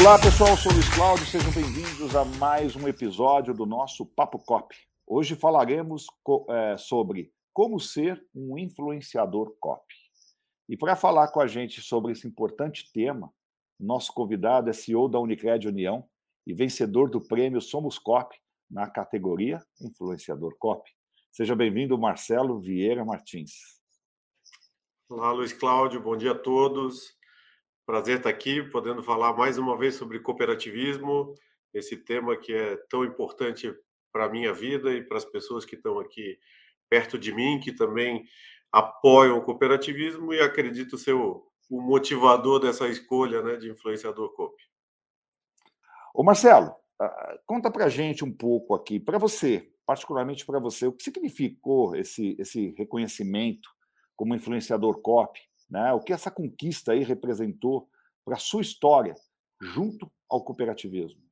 Olá pessoal, sou Luiz Cláudio, sejam bem-vindos a mais um episódio do nosso Papo Cop. Hoje falaremos é, sobre como ser um influenciador cop. E para falar com a gente sobre esse importante tema, nosso convidado é CEO da Unicred União e vencedor do prêmio Somos Cop na categoria Influenciador Cop. Seja bem-vindo, Marcelo Vieira Martins. Olá, Luiz Cláudio, bom dia a todos. Prazer estar aqui, podendo falar mais uma vez sobre cooperativismo, esse tema que é tão importante para a minha vida e para as pessoas que estão aqui perto de mim, que também apoiam o cooperativismo e acredito ser o, o motivador dessa escolha né, de influenciador COP. Ô Marcelo, ah, conta para gente um pouco aqui, para você, particularmente para você, o que significou esse, esse reconhecimento como influenciador COP né? O que essa conquista aí representou para a sua história junto ao cooperativismo?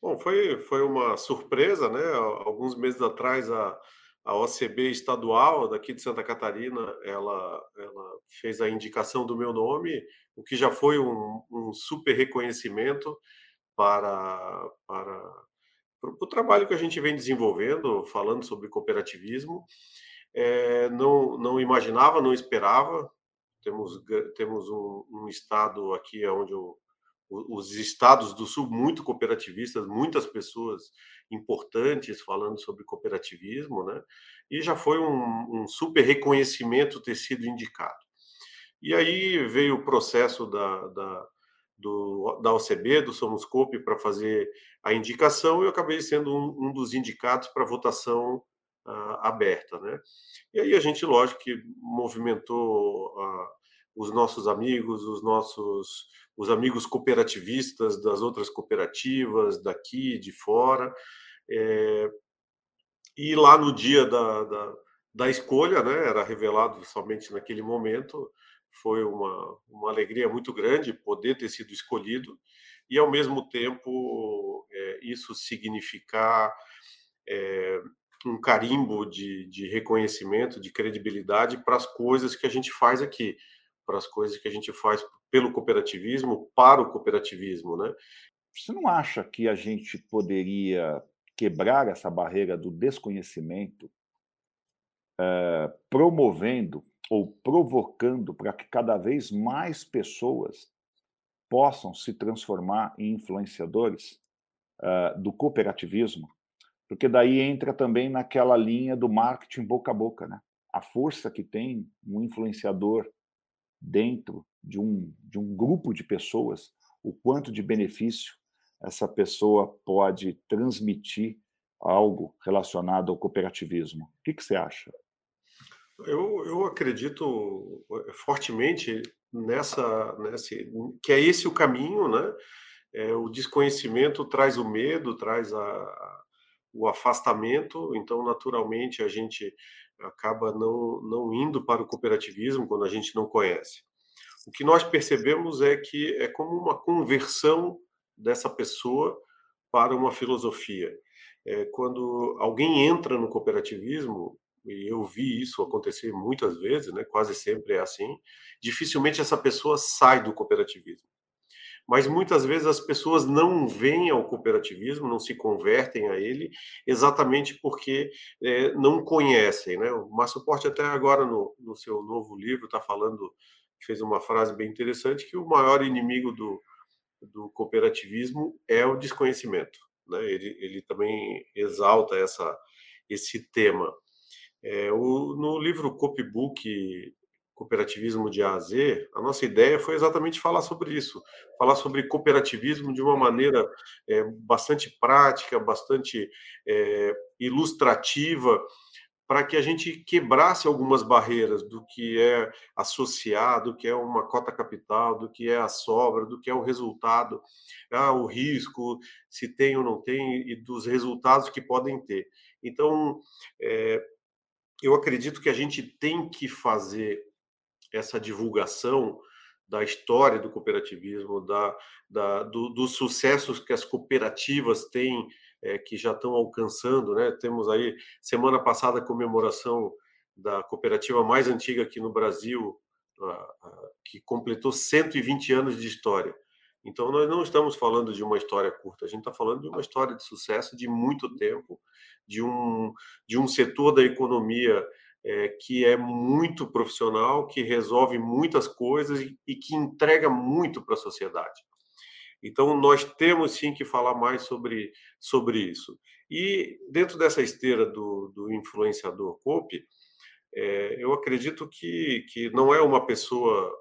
Bom, foi, foi uma surpresa, né? Alguns meses atrás, a, a OCB estadual daqui de Santa Catarina, ela, ela fez a indicação do meu nome, o que já foi um, um super reconhecimento para, para, para o trabalho que a gente vem desenvolvendo, falando sobre cooperativismo é, não, não imaginava, não esperava. Temos, temos um, um estado aqui onde os estados do sul muito cooperativistas, muitas pessoas importantes falando sobre cooperativismo, né? E já foi um, um super reconhecimento ter sido indicado. E aí veio o processo da, da, do, da OCB, do Somoscope, para fazer a indicação, e eu acabei sendo um, um dos indicados para votação uh, aberta, né? E aí a gente, lógico, que movimentou uh, os nossos amigos, os nossos os amigos cooperativistas das outras cooperativas daqui, de fora, é, e lá no dia da, da, da escolha, né, era revelado somente naquele momento, foi uma, uma alegria muito grande poder ter sido escolhido e, ao mesmo tempo, é, isso significar é, um carimbo de, de reconhecimento, de credibilidade para as coisas que a gente faz aqui, para as coisas que a gente faz pelo cooperativismo, para o cooperativismo, né? Você não acha que a gente poderia quebrar essa barreira do desconhecimento, é, promovendo ou provocando para que cada vez mais pessoas possam se transformar em influenciadores é, do cooperativismo? Porque daí entra também naquela linha do marketing boca a boca, né? A força que tem um influenciador dentro de um, de um grupo de pessoas, o quanto de benefício essa pessoa pode transmitir algo relacionado ao cooperativismo. O que, que você acha? Eu, eu acredito eh, fortemente nessa, nesse, que é esse o caminho, né? É, o desconhecimento traz o medo, traz a, o afastamento, então naturalmente a gente acaba não, não indo para o cooperativismo quando a gente não conhece. O que nós percebemos é que é como uma conversão dessa pessoa para uma filosofia. É, quando alguém entra no cooperativismo, e eu vi isso acontecer muitas vezes, né, quase sempre é assim, dificilmente essa pessoa sai do cooperativismo mas muitas vezes as pessoas não vêm ao cooperativismo, não se convertem a ele, exatamente porque é, não conhecem. Né? O Márcio Porte, até agora, no, no seu novo livro, está falando, fez uma frase bem interessante, que o maior inimigo do, do cooperativismo é o desconhecimento. Né? Ele, ele também exalta essa, esse tema. É, o, no livro Copybook cooperativismo de A a Z, a nossa ideia foi exatamente falar sobre isso, falar sobre cooperativismo de uma maneira é, bastante prática, bastante é, ilustrativa, para que a gente quebrasse algumas barreiras do que é associado, do que é uma cota capital, do que é a sobra, do que é o resultado, ah, o risco, se tem ou não tem, e dos resultados que podem ter. Então, é, eu acredito que a gente tem que fazer essa divulgação da história do cooperativismo, da, da do, dos sucessos que as cooperativas têm, é, que já estão alcançando. Né? Temos aí, semana passada, a comemoração da cooperativa mais antiga aqui no Brasil, que completou 120 anos de história. Então, nós não estamos falando de uma história curta, a gente está falando de uma história de sucesso de muito tempo, de um, de um setor da economia é, que é muito profissional, que resolve muitas coisas e, que entrega muito para a sociedade. Então, nós temos sim que falar mais sobre, sobre isso. E dentro dessa esteira do, do influenciador COPE, é, eu acredito que, que não é uma pessoa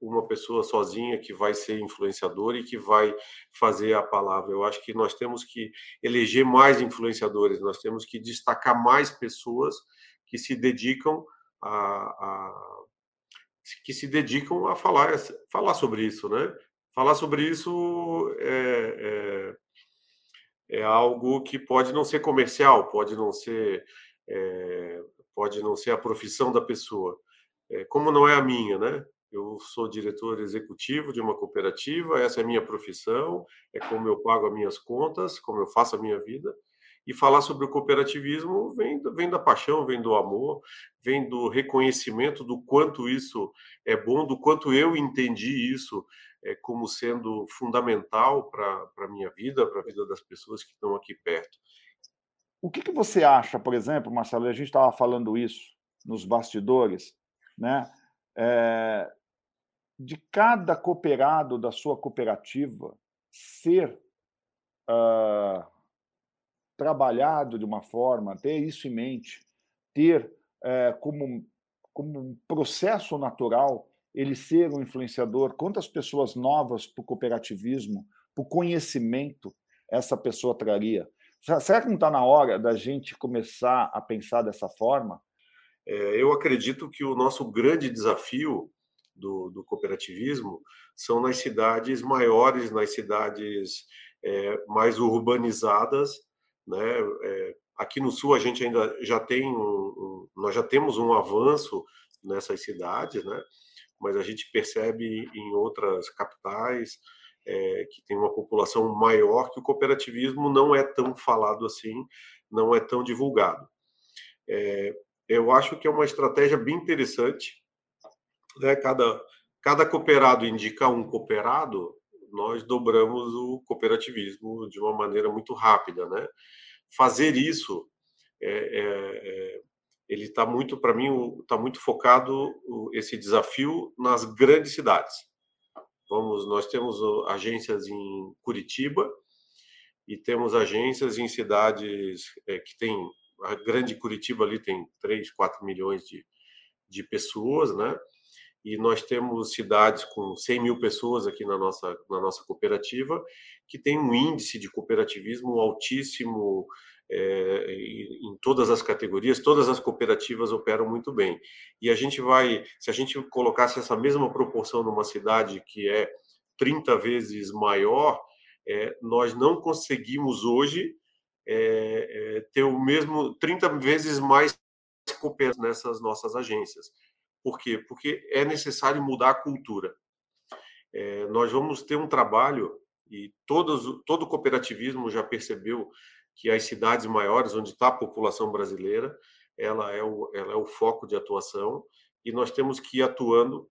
uma pessoa sozinha que vai ser influenciador e que vai fazer a palavra. Eu acho que nós temos que eleger mais influenciadores, nós temos que destacar mais pessoas que se dedicam a, a que se dedicam a falar falar sobre isso, né? Falar sobre isso é, é, é algo que pode não ser comercial, pode não ser é, pode não ser a profissão da pessoa, é, como não é a minha, né? Eu sou diretor executivo de uma cooperativa, essa é a minha profissão, é como eu pago as minhas contas, como eu faço a minha vida. E falar sobre o cooperativismo vem, vem da paixão, vem do amor, vem do reconhecimento do quanto isso é bom, do quanto eu entendi isso é, como sendo fundamental para a minha vida, para a vida das pessoas que estão aqui perto. O que, que você acha, por exemplo, Marcelo, a gente estava falando isso nos bastidores, né? É, de cada cooperado da sua cooperativa ser uh, trabalhado de uma forma, ter isso em mente, ter uh, como, como um processo natural ele ser um influenciador, quantas pessoas novas para o cooperativismo, para o conhecimento essa pessoa traria? Será que não está na hora da gente começar a pensar dessa forma? É, eu acredito que o nosso grande desafio do, do cooperativismo são nas cidades maiores, nas cidades é, mais urbanizadas, né? É, aqui no sul a gente ainda já tem um, um, nós já temos um avanço nessas cidades, né? Mas a gente percebe em outras capitais é, que tem uma população maior que o cooperativismo não é tão falado assim, não é tão divulgado. É, eu acho que é uma estratégia bem interessante né, cada, cada cooperado indica um cooperado, nós dobramos o cooperativismo de uma maneira muito rápida, né? Fazer isso, é, é, é ele está muito, para mim, está muito focado esse desafio nas grandes cidades. Vamos, nós temos agências em Curitiba e temos agências em cidades é, que tem a grande Curitiba ali tem 3, 4 milhões de, de pessoas, né? E nós temos cidades com 100 mil pessoas aqui na nossa, na nossa cooperativa, que tem um índice de cooperativismo altíssimo é, em todas as categorias, todas as cooperativas operam muito bem. E a gente vai, se a gente colocasse essa mesma proporção numa cidade que é 30 vezes maior, é, nós não conseguimos hoje é, ter o mesmo 30 vezes mais cooperativas nessas nossas agências. Por quê? Porque é necessário mudar a cultura. É, nós vamos ter um trabalho, e todos, todo cooperativismo já percebeu que as cidades maiores, onde está a população brasileira, ela é, o, ela é o foco de atuação, e nós temos que ir atuando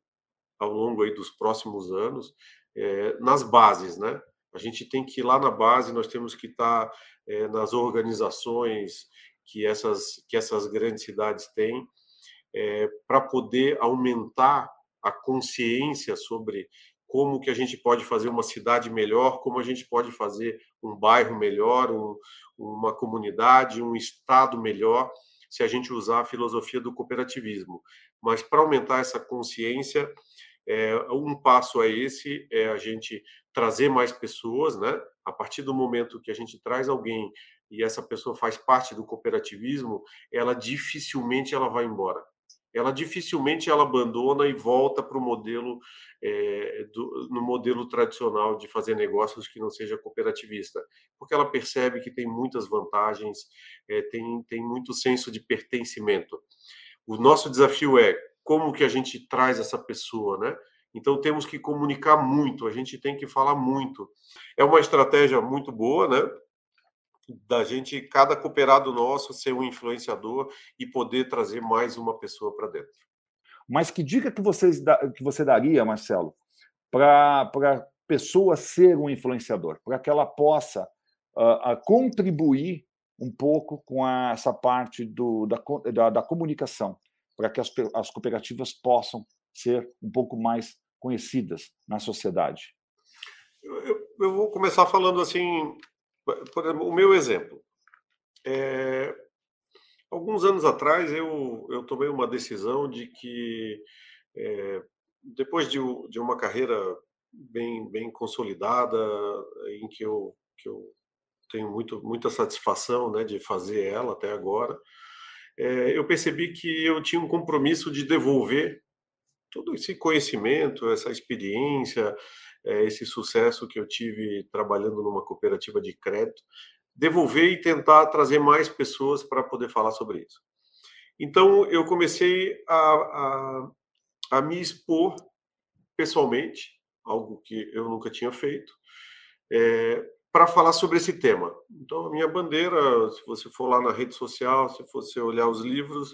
ao longo aí dos próximos anos é, nas bases, né? A gente tem que ir lá na base, nós temos que estar tá, é, nas organizações que essas, que essas grandes cidades têm, é, para poder aumentar a consciência sobre como que a gente pode fazer uma cidade melhor, como a gente pode fazer um bairro melhor, um, uma comunidade, um estado melhor, se a gente usar a filosofia do cooperativismo. Mas para aumentar essa consciência, é, um passo é esse, é a gente trazer mais pessoas, né? A partir do momento que a gente traz alguém e essa pessoa faz parte do cooperativismo, ela dificilmente ela vai embora ela dificilmente ela abandona e volta para o modelo é, do, no modelo tradicional de fazer negócios que não seja cooperativista, porque ela percebe que tem muitas vantagens, é, tem, tem muito senso de pertencimento. O nosso desafio é como que a gente traz essa pessoa, né? Então temos que comunicar muito, a gente tem que falar muito. É uma estratégia muito boa, né? Da gente, cada cooperado nosso, ser um influenciador e poder trazer mais uma pessoa para dentro. Mas que dica que, vocês, que você daria, Marcelo, para pessoa ser um influenciador, para que ela possa uh, contribuir um pouco com a, essa parte do, da, da, da comunicação, para que as, as cooperativas possam ser um pouco mais conhecidas na sociedade? Eu, eu vou começar falando assim, o meu exemplo. É, alguns anos atrás eu, eu tomei uma decisão de que é, depois de, de uma carreira bem, bem consolidada, em que eu, que eu tenho muito, muita satisfação né, de fazer ela até agora, é, eu percebi que eu tinha um compromisso de devolver todo esse conhecimento, essa experiência, é, esse sucesso que eu tive trabalhando numa cooperativa de crédito, devolver e tentar trazer mais pessoas para poder falar sobre isso. Então, eu comecei a, a, a me expor pessoalmente, algo que eu nunca tinha feito, é, para falar sobre esse tema. Então, a minha bandeira, se você for lá na rede social, se você olhar os livros,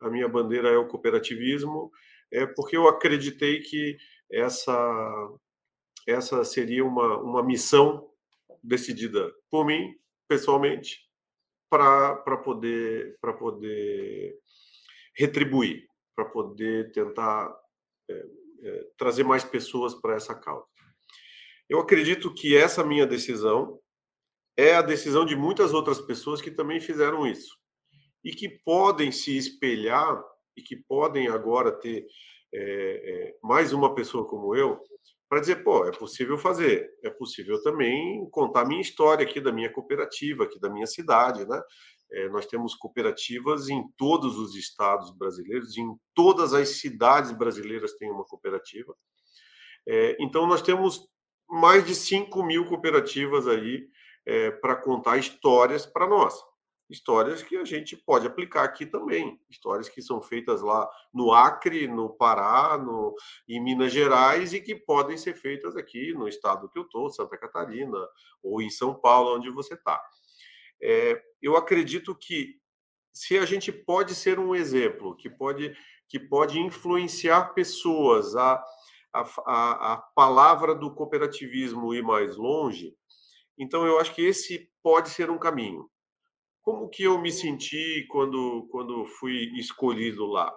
a minha bandeira é o cooperativismo, é porque eu acreditei que essa essa seria uma, uma missão decidida por mim pessoalmente para poder poder retribuir para poder tentar é, é, trazer mais pessoas para essa causa. Eu acredito que essa minha decisão é a decisão de muitas outras pessoas que também fizeram isso e que podem se espelhar e que podem agora ter é, é, mais uma pessoa como eu para dizer, pô, é possível fazer, é possível também contar minha história aqui da minha cooperativa, aqui da minha cidade, né? É, nós temos cooperativas em todos os estados brasileiros, em todas as cidades brasileiras tem uma cooperativa. É, então, nós temos mais de 5 mil cooperativas aí é, para contar histórias para nós histórias que a gente pode aplicar aqui também, histórias que são feitas lá no Acre, no Pará, no, em Minas Gerais e que podem ser feitas aqui no estado que eu estou, Santa Catarina, ou em São Paulo, onde você está. É, eu acredito que se a gente pode ser um exemplo, que pode, que pode influenciar pessoas a, a, a, a palavra do cooperativismo ir mais longe, então eu acho que esse pode ser um caminho como que eu me senti quando, quando fui escolhido lá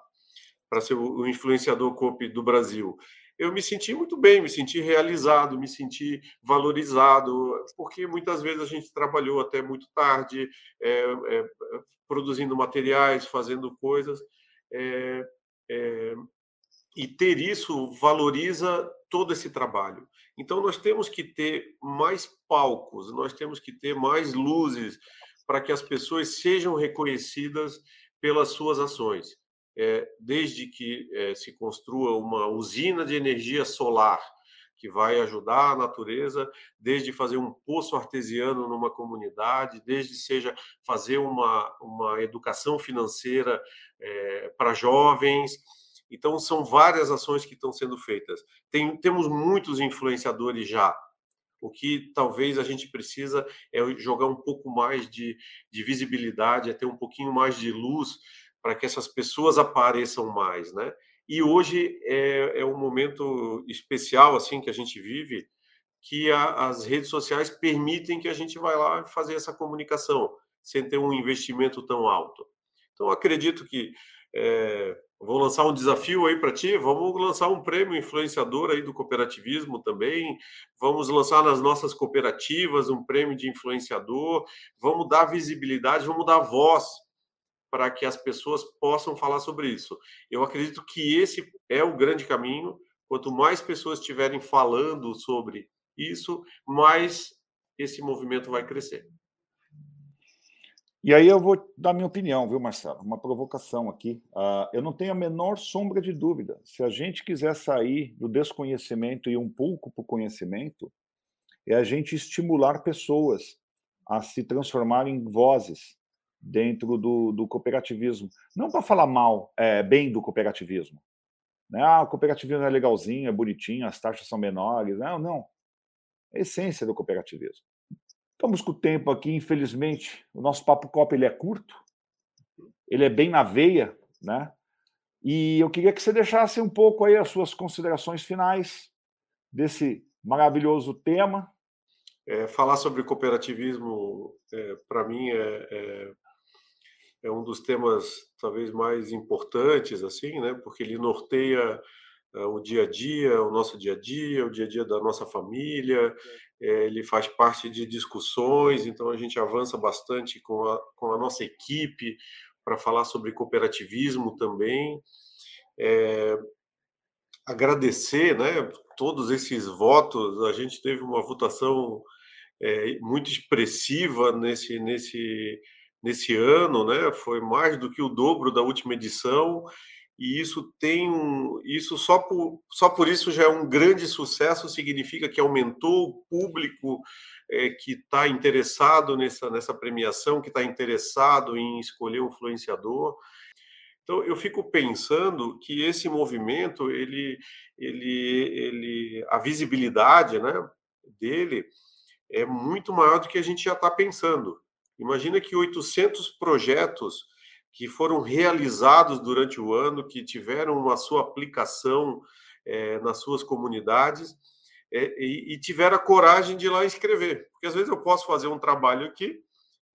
para ser o influenciador COP do Brasil? Eu me senti muito bem, me senti realizado, me senti valorizado, porque muitas vezes a gente trabalhou até muito tarde, é, é, produzindo materiais, fazendo coisas, é, e ter isso valoriza todo esse trabalho. Então, nós temos que ter mais palcos, nós temos que ter mais luzes, para que as pessoas sejam reconhecidas pelas suas ações. É, desde que é, se construa uma usina de energia solar que vai ajudar a natureza, desde fazer um poço artesiano numa comunidade, desde seja fazer uma, uma educação financeira é, para jovens. Então, são várias ações que estão sendo feitas. Tem, temos muitos influenciadores já, o que talvez a gente precisa é jogar um pouco mais de, de visibilidade, é ter um pouquinho mais de luz para que essas pessoas apareçam mais, né? E hoje é, é um momento especial assim que a gente vive, que a, as redes sociais permitem que a gente vá lá fazer essa comunicação sem ter um investimento tão alto. Então acredito que é, Vou lançar um desafio aí para ti. Vamos lançar um prêmio influenciador aí do cooperativismo também. Vamos lançar nas nossas cooperativas um prêmio de influenciador. Vamos dar visibilidade, vamos dar voz para que as pessoas possam falar sobre isso. Eu acredito que esse é o grande caminho. Quanto mais pessoas estiverem falando sobre isso, mais esse movimento vai crescer. E aí eu vou dar minha opinião, viu, Marcelo? Uma provocação aqui. Uh, eu não tenho a menor sombra de dúvida. Se a gente quiser sair do desconhecimento e um pouco para o conhecimento, é a gente estimular pessoas a se transformarem em vozes dentro do, do cooperativismo. Não para falar mal, é, bem do cooperativismo. Né? Ah, o cooperativismo é legalzinho, é bonitinho, as taxas são menores. Não, não. É a essência do cooperativismo. Estamos com o tempo aqui, infelizmente. O nosso Papo Copa ele é curto, ele é bem na veia, né? E eu queria que você deixasse um pouco aí as suas considerações finais desse Maravilhoso tema. É, falar sobre cooperativismo, é, para mim, é, é, é, um dos temas talvez mais importantes, assim, né? Porque ele norteia o dia a dia, o nosso dia a dia, o dia a dia da nossa família. É, ele faz parte de discussões, então a gente avança bastante com a, com a nossa equipe para falar sobre cooperativismo também. É, agradecer, né? Todos esses votos, a gente teve uma votação é, muito expressiva nesse, nesse, nesse ano, né? Foi mais do que o dobro da última edição e isso tem um, isso só por, só por isso já é um grande sucesso, significa que aumentou o público é, que está interessado nessa, nessa premiação, que está interessado em escolher um influenciador. Então eu fico pensando que esse movimento, ele, ele, ele, a visibilidade, né, dele é muito maior do que a gente já está pensando. Imagina que 800 projetos que foram realizados durante o ano, que tiveram a sua aplicação é, nas suas comunidades é, e, e, tiveram a coragem de ir lá escrever. Porque às vezes eu posso fazer um trabalho aqui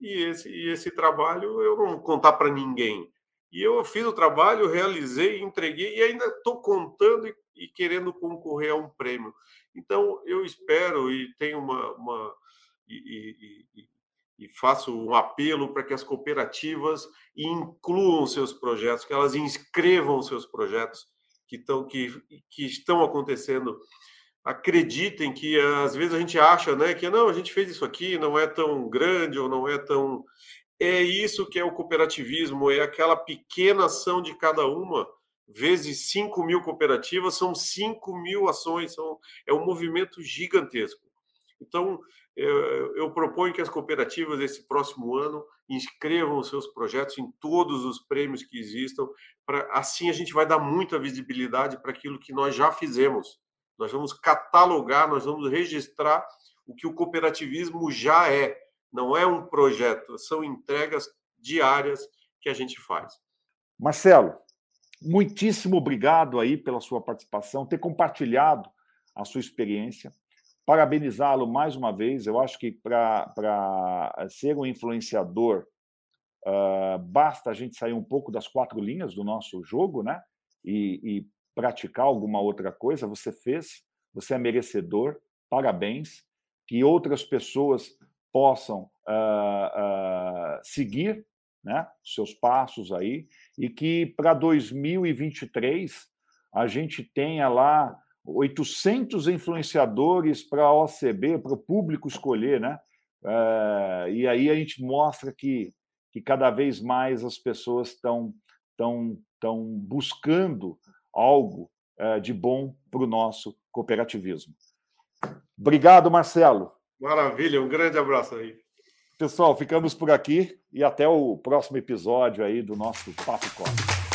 e esse, e esse trabalho eu não contar para ninguém. E eu fiz o trabalho, realizei, entreguei e ainda estou contando e, e, querendo concorrer a um prêmio. Então eu espero e tenho uma, uma e, e, faço um apelo para que as cooperativas incluam seus projetos, que elas inscrevam seus projetos que estão, que, que estão acontecendo. Acreditem que às vezes a gente acha né, que não, a gente fez isso aqui, não é tão grande ou não é tão. É isso que é o cooperativismo, é aquela pequena ação de cada uma, vezes 5 mil cooperativas, são 5 mil ações, são, é um movimento gigantesco. Então, eu, proponho que as cooperativas esse próximo ano inscrevam os seus projetos em todos os prêmios que existam, para assim a gente vai dar muita visibilidade para aquilo que nós já fizemos. Nós vamos catalogar, nós vamos registrar o que o cooperativismo já é. Não é um projeto, são entregas diárias que a gente faz. Marcelo, muitíssimo obrigado aí pela sua participação, ter compartilhado a sua experiência parabenizá-lo mais uma vez. Eu acho que para ser um influenciador, uh, basta a gente sair um pouco das quatro linhas do nosso jogo, né? E, e, praticar alguma outra coisa. Você fez, você é merecedor, parabéns. Que outras pessoas possam uh, uh, seguir né, seus passos aí e que para 2023 a gente tenha lá 800 influenciadores para a OCB, para o público escolher, né? É, e aí a gente mostra que, que cada vez mais as pessoas estão tão, tão buscando algo é, de bom para o nosso cooperativismo. Obrigado, Marcelo. Maravilha, um grande abraço aí. Pessoal, ficamos por aqui e até o próximo episódio aí do nosso Papo Costa.